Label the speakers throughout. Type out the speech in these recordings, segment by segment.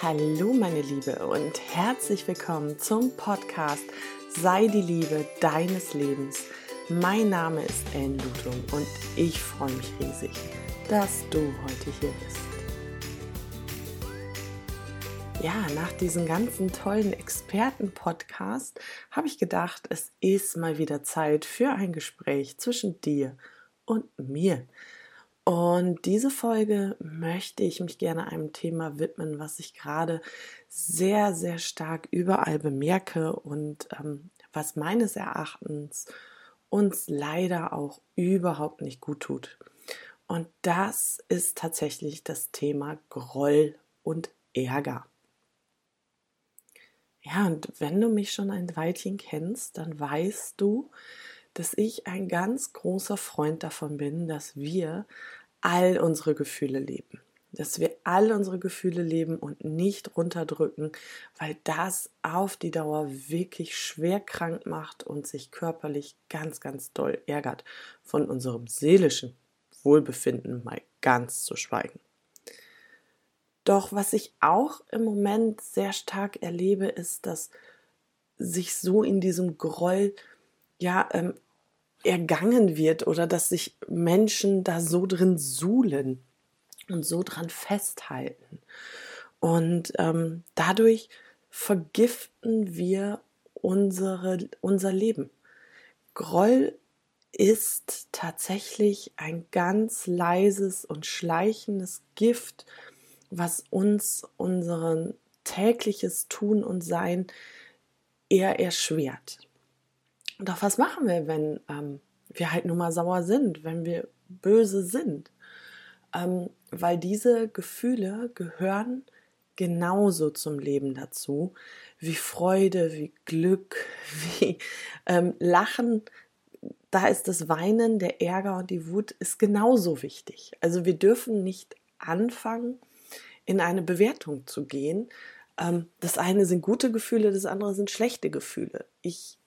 Speaker 1: Hallo meine Liebe und herzlich willkommen zum Podcast Sei die Liebe deines Lebens. Mein Name ist Ellen Lutum und ich freue mich riesig, dass du heute hier bist. Ja, nach diesem ganzen tollen Experten-Podcast habe ich gedacht, es ist mal wieder Zeit für ein Gespräch zwischen dir und mir. Und diese Folge möchte ich mich gerne einem Thema widmen, was ich gerade sehr, sehr stark überall bemerke und ähm, was meines Erachtens uns leider auch überhaupt nicht gut tut. Und das ist tatsächlich das Thema Groll und Ärger. Ja, und wenn du mich schon ein Weilchen kennst, dann weißt du, dass ich ein ganz großer Freund davon bin, dass wir all unsere Gefühle leben. Dass wir all unsere Gefühle leben und nicht runterdrücken, weil das auf die Dauer wirklich schwer krank macht und sich körperlich ganz, ganz doll ärgert. Von unserem seelischen Wohlbefinden mal ganz zu schweigen. Doch was ich auch im Moment sehr stark erlebe, ist, dass sich so in diesem Groll ja ähm, ergangen wird oder dass sich Menschen da so drin suhlen und so dran festhalten. Und ähm, dadurch vergiften wir unsere, unser Leben. Groll ist tatsächlich ein ganz leises und schleichendes Gift, was uns unseren tägliches Tun und Sein eher erschwert. Doch was machen wir, wenn ähm, wir halt nun mal sauer sind, wenn wir böse sind? Ähm, weil diese Gefühle gehören genauso zum Leben dazu, wie Freude, wie Glück, wie ähm, Lachen. Da ist das Weinen, der Ärger und die Wut ist genauso wichtig. Also wir dürfen nicht anfangen, in eine Bewertung zu gehen. Ähm, das eine sind gute Gefühle, das andere sind schlechte Gefühle. Ich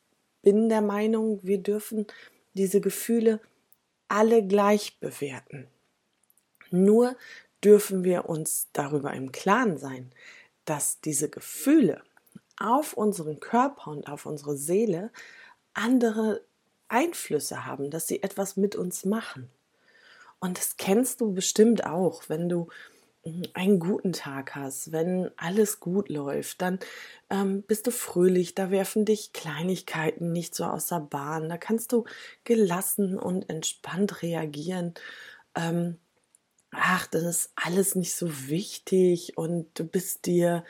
Speaker 1: bin der Meinung, wir dürfen diese Gefühle alle gleich bewerten. Nur dürfen wir uns darüber im Klaren sein, dass diese Gefühle auf unseren Körper und auf unsere Seele andere Einflüsse haben, dass sie etwas mit uns machen. Und das kennst du bestimmt auch, wenn du einen guten Tag hast, wenn alles gut läuft, dann ähm, bist du fröhlich, da werfen dich Kleinigkeiten nicht so aus der Bahn, da kannst du gelassen und entspannt reagieren. Ähm, ach, das ist alles nicht so wichtig und du bist dir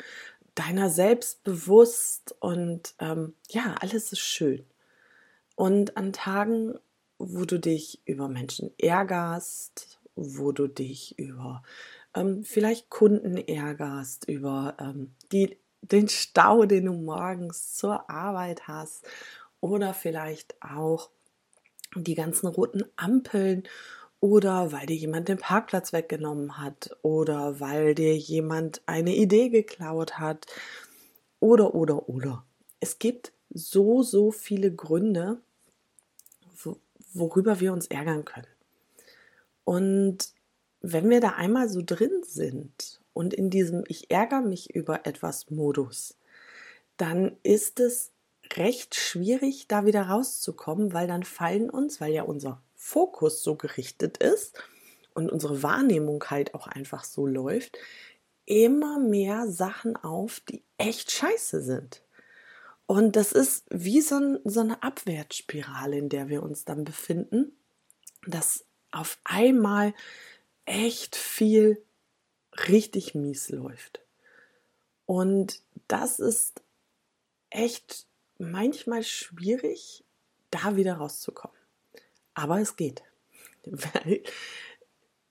Speaker 1: deiner selbst bewusst und ähm, ja, alles ist schön. Und an Tagen, wo du dich über Menschen ärgerst, wo du dich über ähm, vielleicht Kunden ärgerst, über ähm, die, den Stau, den du morgens zur Arbeit hast oder vielleicht auch die ganzen roten Ampeln oder weil dir jemand den Parkplatz weggenommen hat oder weil dir jemand eine Idee geklaut hat oder oder oder. Es gibt so, so viele Gründe, worüber wir uns ärgern können. Und wenn wir da einmal so drin sind und in diesem Ich ärgere mich über etwas Modus, dann ist es recht schwierig, da wieder rauszukommen, weil dann fallen uns, weil ja unser Fokus so gerichtet ist und unsere Wahrnehmung halt auch einfach so läuft, immer mehr Sachen auf, die echt scheiße sind. Und das ist wie so, ein, so eine Abwärtsspirale, in der wir uns dann befinden, dass auf einmal echt viel richtig mies läuft. Und das ist echt manchmal schwierig, da wieder rauszukommen. Aber es geht, weil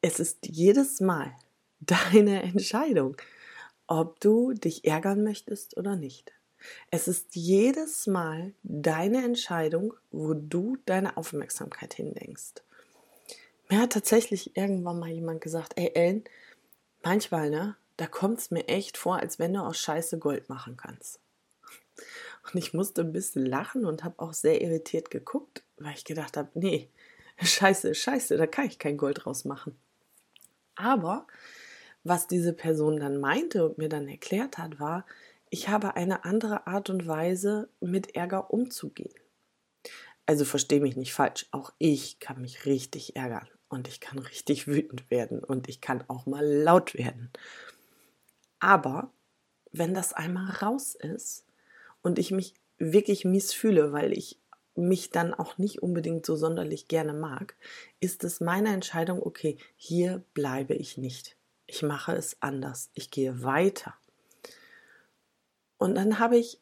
Speaker 1: es ist jedes Mal deine Entscheidung, ob du dich ärgern möchtest oder nicht. Es ist jedes Mal deine Entscheidung, wo du deine Aufmerksamkeit hindenkst. Mir hat tatsächlich irgendwann mal jemand gesagt, ey Ellen, manchmal, ne, da kommt es mir echt vor, als wenn du aus Scheiße Gold machen kannst. Und ich musste ein bisschen lachen und habe auch sehr irritiert geguckt, weil ich gedacht habe, nee, Scheiße, Scheiße, da kann ich kein Gold draus machen. Aber Was diese Person dann meinte und mir dann erklärt hat, war, ich habe eine andere Art und Weise, mit Ärger umzugehen. Also verstehe mich nicht falsch, auch ich kann mich richtig ärgern und ich kann richtig wütend werden und ich kann auch mal laut werden. Aber wenn das einmal raus ist und ich mich wirklich mies fühle, weil ich mich dann auch nicht unbedingt so sonderlich gerne mag, ist es meine Entscheidung, okay, hier bleibe ich nicht. Ich mache es anders. Ich gehe weiter. Und dann habe ich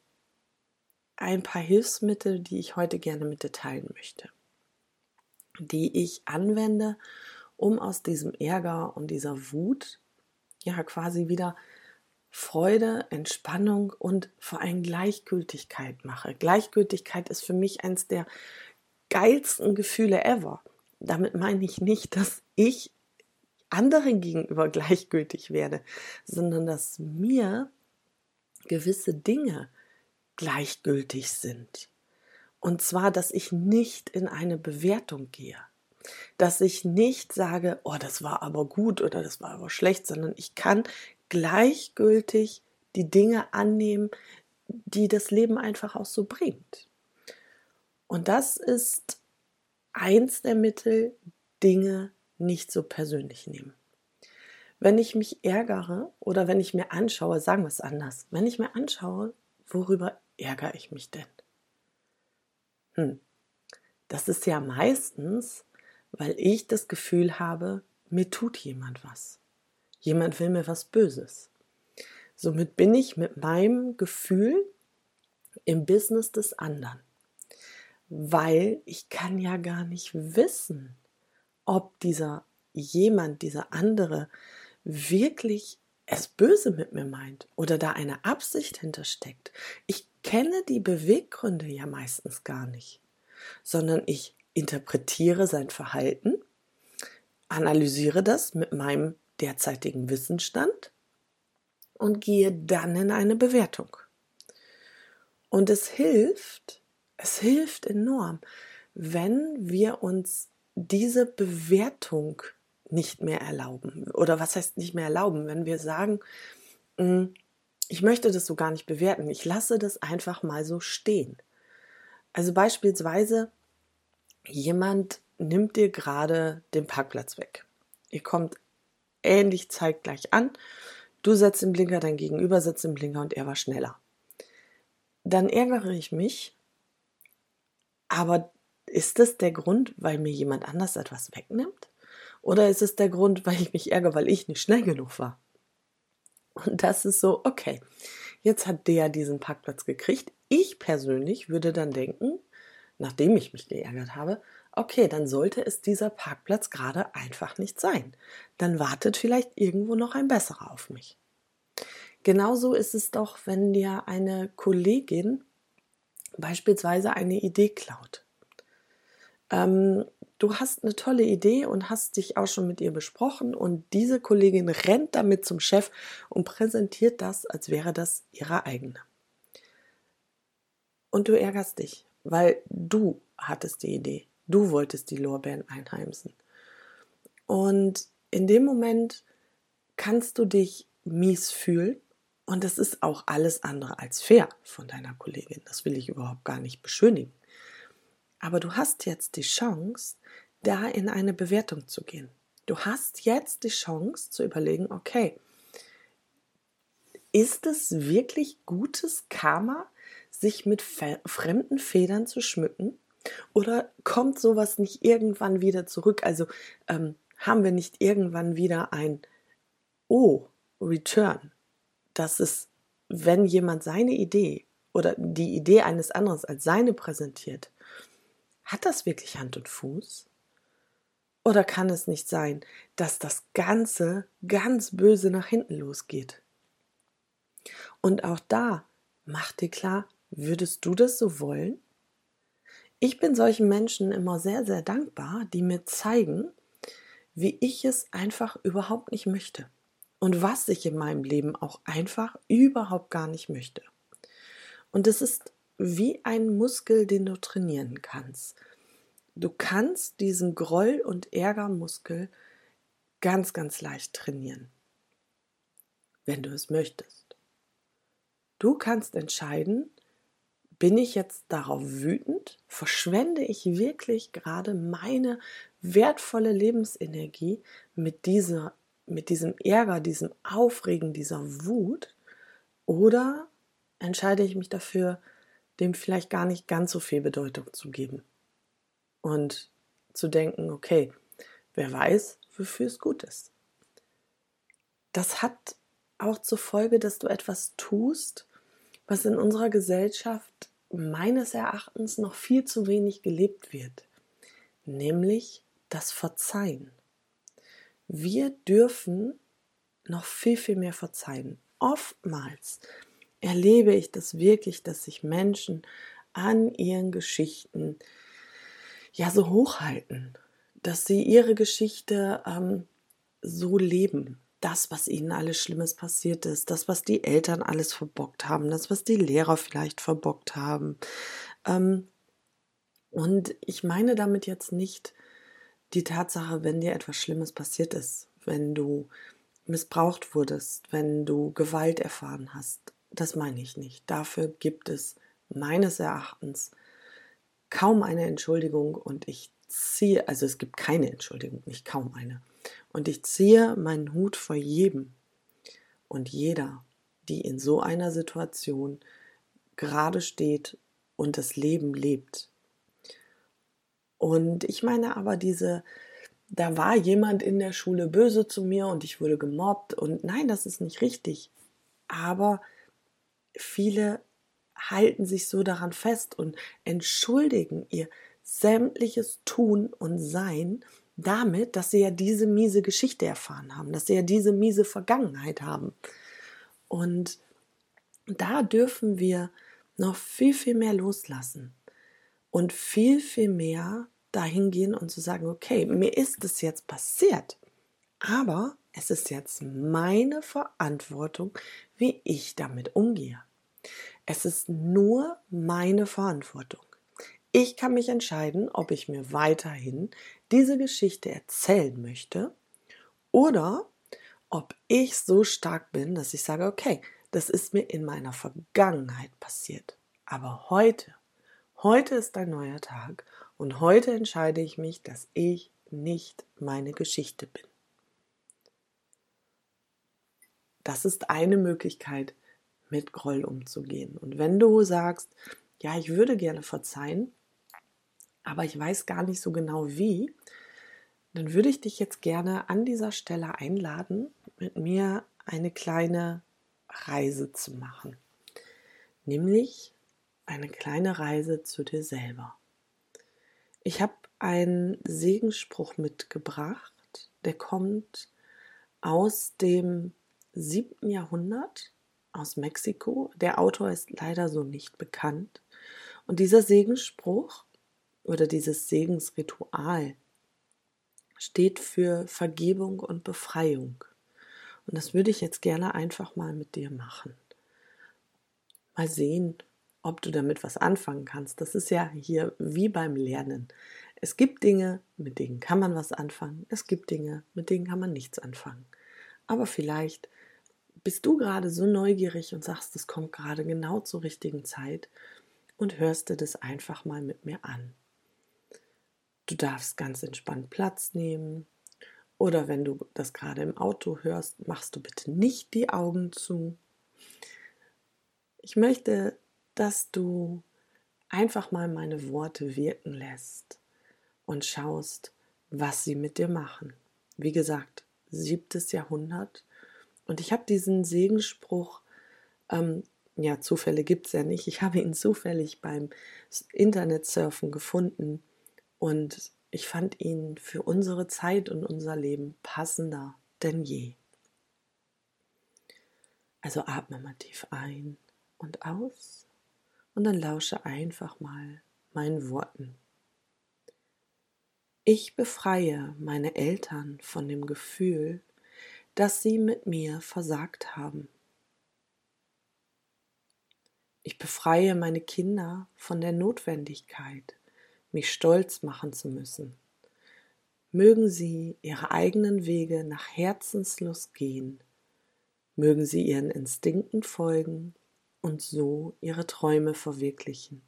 Speaker 1: ein paar Hilfsmittel, die ich heute gerne mit dir teilen möchte, die ich anwende, um aus diesem Ärger und dieser Wut ja quasi wieder Freude, Entspannung und vor allem Gleichgültigkeit mache. Gleichgültigkeit ist für mich eins der geilsten Gefühle ever. Damit meine ich nicht, dass ich anderen gegenüber gleichgültig werde, sondern dass mir gewisse Dinge gleichgültig sind. Und zwar, dass ich nicht in eine Bewertung gehe. Dass ich nicht sage, oh, das war aber gut oder das war aber schlecht, sondern ich kann gleichgültig die Dinge annehmen, die das Leben einfach auch so bringt. Und das ist eins der Mittel, Dinge nicht so persönlich nehmen. Wenn ich mich ärgere oder wenn ich mir anschaue, sagen wir es anders, wenn ich mir anschaue, worüber ärgere ich mich denn? Hm. Das ist ja meistens, weil ich das Gefühl habe, mir tut jemand was. Jemand will mir was Böses. Somit bin ich mit meinem Gefühl im Business des anderen. Weil ich kann ja gar nicht wissen, ob dieser jemand, dieser andere wirklich es böse mit mir meint oder da eine Absicht hintersteckt. Ich kenne die Beweggründe ja meistens gar nicht, sondern ich interpretiere sein Verhalten, analysiere das mit meinem derzeitigen Wissensstand und gehe dann in eine Bewertung. Und es hilft, es hilft enorm, wenn wir uns diese Bewertung nicht mehr erlauben. Oder was heißt nicht mehr erlauben? Wenn wir sagen, hm, ich möchte das so gar nicht bewerten, ich lasse das einfach mal so stehen. Also beispielsweise, jemand nimmt dir gerade den Parkplatz weg. Ihr kommt ähnlich zeitgleich an. Du setzt den Blinker, dein Gegenüber setzt den Blinker und er war schneller. Dann ärgere ich mich, aber ist das der Grund, weil mir jemand anders etwas wegnimmt? Oder ist es der Grund, weil ich mich ärgere, weil ich nicht schnell genug war? Und das ist so, okay, jetzt hat der diesen Parkplatz gekriegt. Ich persönlich würde dann denken, nachdem ich mich geärgert habe, okay, dann sollte es dieser Parkplatz gerade einfach nicht sein. Dann wartet vielleicht irgendwo noch ein besserer auf mich. Genauso ist es doch, wenn dir eine Kollegin beispielsweise eine Idee klaut. Ähm, du hast eine tolle Idee und hast dich auch schon mit ihr besprochen und diese Kollegin rennt damit zum Chef und präsentiert das, als wäre das ihre eigene. Und du ärgerst dich, weil du hattest die Idee. Du wolltest die Lorbeeren einheimsen. Und in dem Moment kannst du dich mies fühlen und das ist auch alles andere als fair von deiner Kollegin. Das will ich überhaupt gar nicht beschönigen. Aber du hast jetzt die Chance, da in eine Bewertung zu gehen. Du hast jetzt die Chance zu überlegen, okay, ist es wirklich gutes Karma, sich mit fremden Federn zu schmücken? Oder kommt sowas nicht irgendwann wieder zurück? Also ähm, haben wir nicht irgendwann wieder ein Oh, Return? Das ist, wenn jemand seine Idee oder die Idee eines anderen als seine präsentiert, hat das wirklich Hand und Fuß? Oder kann es nicht sein, dass das Ganze ganz böse nach hinten losgeht? Und auch da, mach dir klar, würdest du das so wollen? Ich bin solchen Menschen immer sehr, sehr dankbar, die mir zeigen, wie ich es einfach überhaupt nicht möchte und was ich in meinem Leben auch einfach überhaupt gar nicht möchte. Und es ist wie ein Muskel, den du trainieren kannst. Du kannst diesen Groll- und Ärgermuskel ganz, ganz leicht trainieren. wenn du es möchtest. Du kannst entscheiden, bin ich jetzt darauf wütend? Verschwende ich wirklich gerade meine wertvolle Lebensenergie mit dieser, mit diesem Ärger, diesem Aufregen, dieser Wut? Oder entscheide ich mich dafür, dem vielleicht gar nicht ganz so viel Bedeutung zu geben? Und zu denken, okay, wer weiß, wofür es gut ist. Das hat auch zur Folge, dass du etwas tust, was in unserer Gesellschaft meines Erachtens noch viel zu wenig gelebt wird, nämlich das Verzeihen. Wir dürfen noch viel, viel mehr verzeihen. Oftmals erlebe ich das wirklich, dass sich Menschen an ihren Geschichten ja so hochhalten, dass sie ihre Geschichte ähm, so leben, das, was ihnen alles Schlimmes passiert ist, das, was die Eltern alles verbockt haben, das, was die Lehrer vielleicht verbockt haben. Ähm, und ich meine damit jetzt nicht die Tatsache, wenn dir etwas Schlimmes passiert ist, wenn du missbraucht wurdest, wenn du Gewalt erfahren hast. Das meine ich nicht. Dafür gibt es meines Erachtens kaum eine Entschuldigung und ich ziehe, also es gibt keine Entschuldigung, nicht kaum eine. Und ich ziehe meinen Hut vor jedem und jeder, die in so einer Situation gerade steht und das Leben lebt. Und ich meine aber diese, da war jemand in der Schule böse zu mir und ich wurde gemobbt und nein, das ist nicht richtig. Aber viele halten sich so daran fest und entschuldigen ihr sämtliches Tun und Sein damit, dass sie ja diese miese Geschichte erfahren haben, dass sie ja diese miese Vergangenheit haben. Und da dürfen wir noch viel, viel mehr loslassen und viel, viel mehr dahin gehen und zu sagen, okay, mir ist es jetzt passiert, aber es ist jetzt meine Verantwortung, wie ich damit umgehe. Es ist nur meine Verantwortung. Ich kann mich entscheiden, ob ich mir weiterhin diese Geschichte erzählen möchte oder ob ich so stark bin, dass ich sage, okay, das ist mir in meiner Vergangenheit passiert. Aber heute, heute ist ein neuer Tag und heute entscheide ich mich, dass ich nicht meine Geschichte bin. Das ist eine Möglichkeit, mit Groll umzugehen. Und wenn du sagst, ja, ich würde gerne verzeihen, aber ich weiß gar nicht so genau wie, dann würde ich dich jetzt gerne an dieser Stelle einladen, mit mir eine kleine Reise zu machen. Nämlich eine kleine Reise zu dir selber. Ich habe einen Segensspruch mitgebracht, der kommt aus dem siebten Jahrhundert aus Mexiko. Der Autor ist leider so nicht bekannt. Und dieser Segensspruch oder dieses Segensritual steht für Vergebung und Befreiung. Und das würde ich jetzt gerne einfach mal mit dir machen. Mal sehen, ob du damit was anfangen kannst. Das ist ja hier wie beim Lernen. Es gibt Dinge, mit denen kann man was anfangen. Es gibt Dinge, mit denen kann man nichts anfangen. Aber vielleicht bist du gerade so neugierig und sagst, es kommt gerade genau zur richtigen Zeit und hörst dir das einfach mal mit mir an. Du darfst ganz entspannt Platz nehmen. Oder wenn du das gerade im Auto hörst, machst du bitte nicht die Augen zu. Ich möchte, dass du einfach mal meine Worte wirken lässt und schaust, was sie mit dir machen. Wie gesagt, siebtes Jahrhundert. Und ich habe diesen Segensspruch, ähm, ja, Zufälle gibt es ja nicht. Ich habe ihn zufällig beim Internetsurfen gefunden und ich fand ihn für unsere Zeit und unser Leben passender denn je. Also atme mal tief ein und aus und dann lausche einfach mal meinen Worten. Ich befreie meine Eltern von dem Gefühl, dass sie mit mir versagt haben. Ich befreie meine Kinder von der Notwendigkeit, mich stolz machen zu müssen. Mögen sie ihre eigenen Wege nach Herzenslust gehen, Mögen sie ihren Instinkten folgen und so ihre Träume verwirklichen.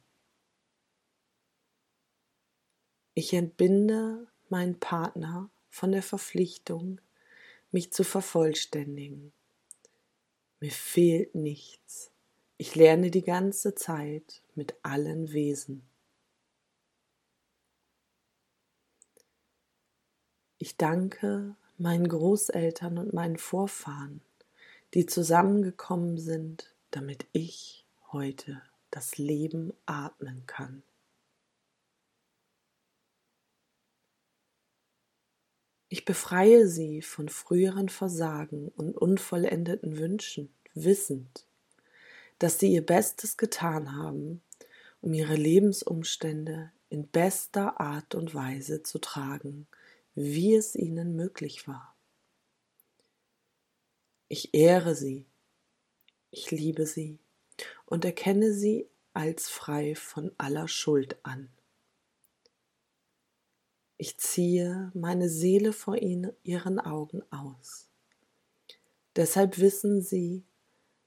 Speaker 1: Ich entbinde meinen Partner von der Verpflichtung, mich zu vervollständigen. Mir fehlt nichts. Ich lerne die ganze Zeit mit allen Wesen. Ich danke meinen Großeltern und meinen Vorfahren, die zusammengekommen sind, damit ich heute das Leben atmen kann. Ich befreie sie von früheren Versagen und unvollendeten Wünschen, wissend, dass sie ihr Bestes getan haben, um ihre Lebensumstände in bester Art und Weise zu tragen, wie es ihnen möglich war. Ich ehre sie, ich liebe sie und erkenne sie als frei von aller Schuld an. Ich ziehe meine Seele vor ihnen, ihren Augen aus. Deshalb wissen sie,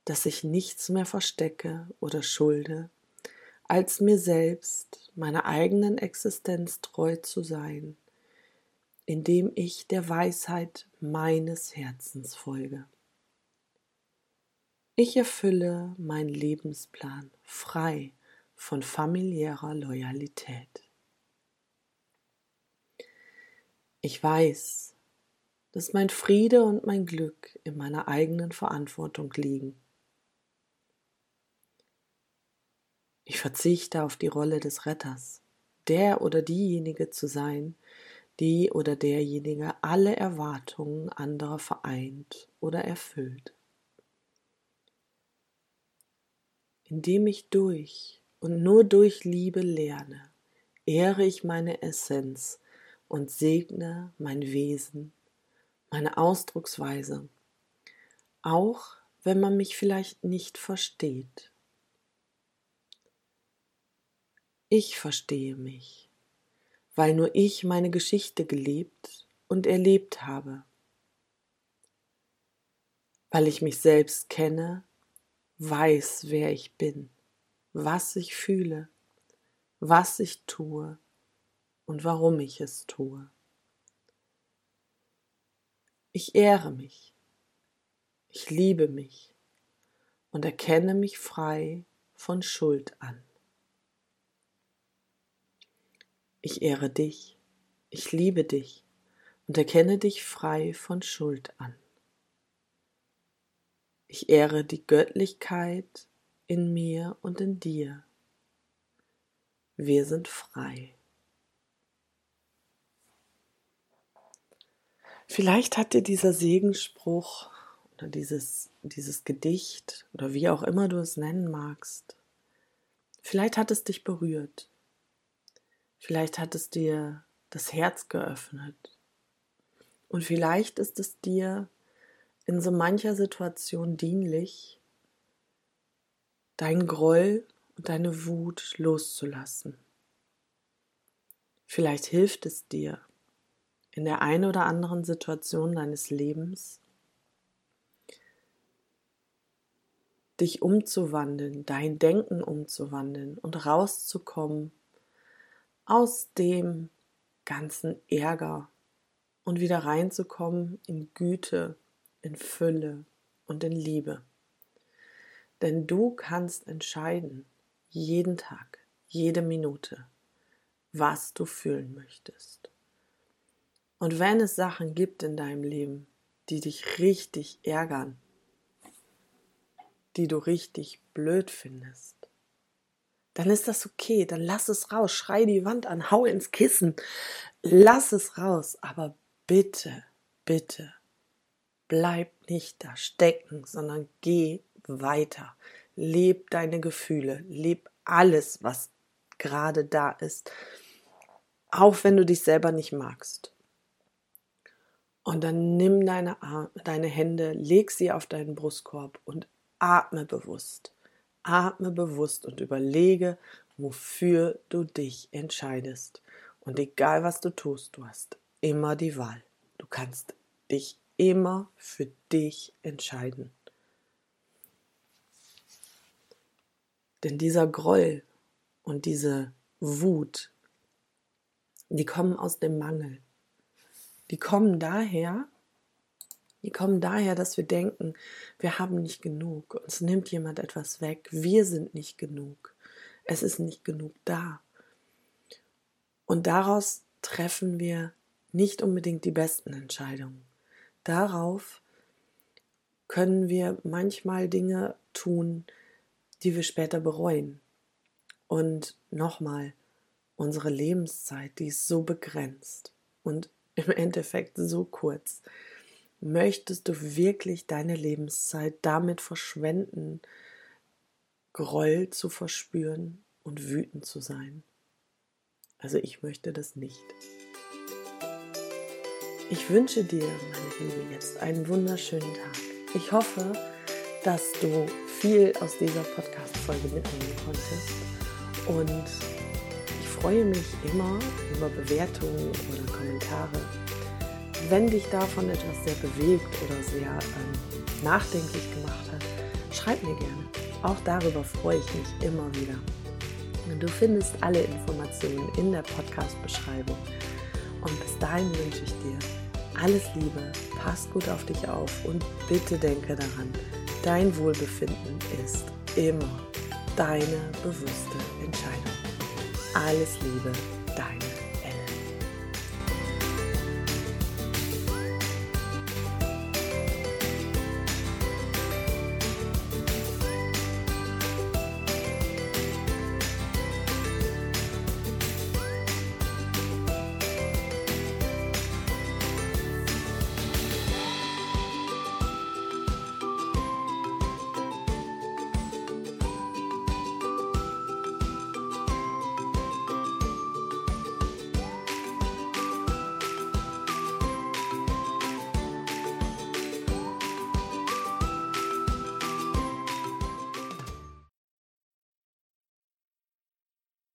Speaker 1: dass ich nichts mehr verstecke oder schulde, als mir selbst, meiner eigenen Existenz treu zu sein indem ich der Weisheit meines Herzens folge. Ich erfülle meinen Lebensplan frei von familiärer Loyalität. Ich weiß, dass mein Friede und mein Glück in meiner eigenen Verantwortung liegen. Ich verzichte auf die Rolle des Retters, der oder diejenige zu sein, die oder derjenige alle Erwartungen anderer vereint oder erfüllt. Indem ich durch und nur durch Liebe lerne, ehre ich meine Essenz und segne mein Wesen, meine Ausdrucksweise, auch wenn man mich vielleicht nicht versteht. Ich verstehe mich weil nur ich meine Geschichte gelebt und erlebt habe. Weil ich mich selbst kenne, weiß, wer ich bin, was ich fühle, was ich tue und warum ich es tue. Ich ehre mich, ich liebe mich und erkenne mich frei von Schuld an. Ich ehre dich, ich liebe dich und erkenne dich frei von Schuld an. Ich ehre die Göttlichkeit in mir und in dir. Wir sind frei. Vielleicht hat dir dieser Segenspruch oder dieses, dieses Gedicht oder wie auch immer du es nennen magst, vielleicht hat es dich berührt. Vielleicht hat es dir das Herz geöffnet. Und vielleicht ist es dir in so mancher Situation dienlich, dein Groll und deine Wut loszulassen. Vielleicht hilft es dir in der einen oder anderen Situation deines Lebens, dich umzuwandeln, dein Denken umzuwandeln und rauszukommen aus dem ganzen Ärger und wieder reinzukommen in Güte, in Fülle und in Liebe. Denn du kannst entscheiden, jeden Tag, jede Minute, was du fühlen möchtest. Und wenn es Sachen gibt in deinem Leben, die dich richtig ärgern, die du richtig blöd findest, dann ist das okay, dann lass es raus, schrei die Wand an, hau ins Kissen, lass es raus, aber bitte, bitte, bleib nicht da stecken, sondern geh weiter, leb deine Gefühle, leb alles, was gerade da ist, auch wenn du dich selber nicht magst. Und dann nimm deine, Arme, deine Hände, leg sie auf deinen Brustkorb und atme bewusst. Atme bewusst und überlege, wofür du dich entscheidest. Und egal was du tust, du hast immer die Wahl. Du kannst dich immer für dich entscheiden. Denn dieser Groll und diese Wut, die kommen aus dem Mangel. Die kommen daher, die kommen daher, dass wir denken, wir haben nicht genug, uns nimmt jemand etwas weg, wir sind nicht genug, es ist nicht genug da. Und daraus treffen wir nicht unbedingt die besten Entscheidungen. Darauf können wir manchmal Dinge tun, die wir später bereuen. Und nochmal, unsere Lebenszeit, die ist so begrenzt und im Endeffekt so kurz. Möchtest du wirklich deine Lebenszeit damit verschwenden, Groll zu verspüren und wütend zu sein? Also ich möchte das nicht. Ich wünsche dir, meine Liebe, jetzt einen wunderschönen Tag. Ich hoffe, dass du viel aus dieser Podcast-Folge mitnehmen konntest. Und freue mich immer über Bewertungen oder Kommentare. Wenn dich davon etwas sehr bewegt oder sehr ähm, nachdenklich gemacht hat, schreib mir gerne. Auch darüber freue ich mich immer wieder. Du findest alle Informationen in der Podcast-Beschreibung. Und bis dahin wünsche ich dir alles Liebe, pass gut auf dich auf und bitte denke daran, dein Wohlbefinden ist immer deine bewusste Entscheidung. Alles Liebe, dein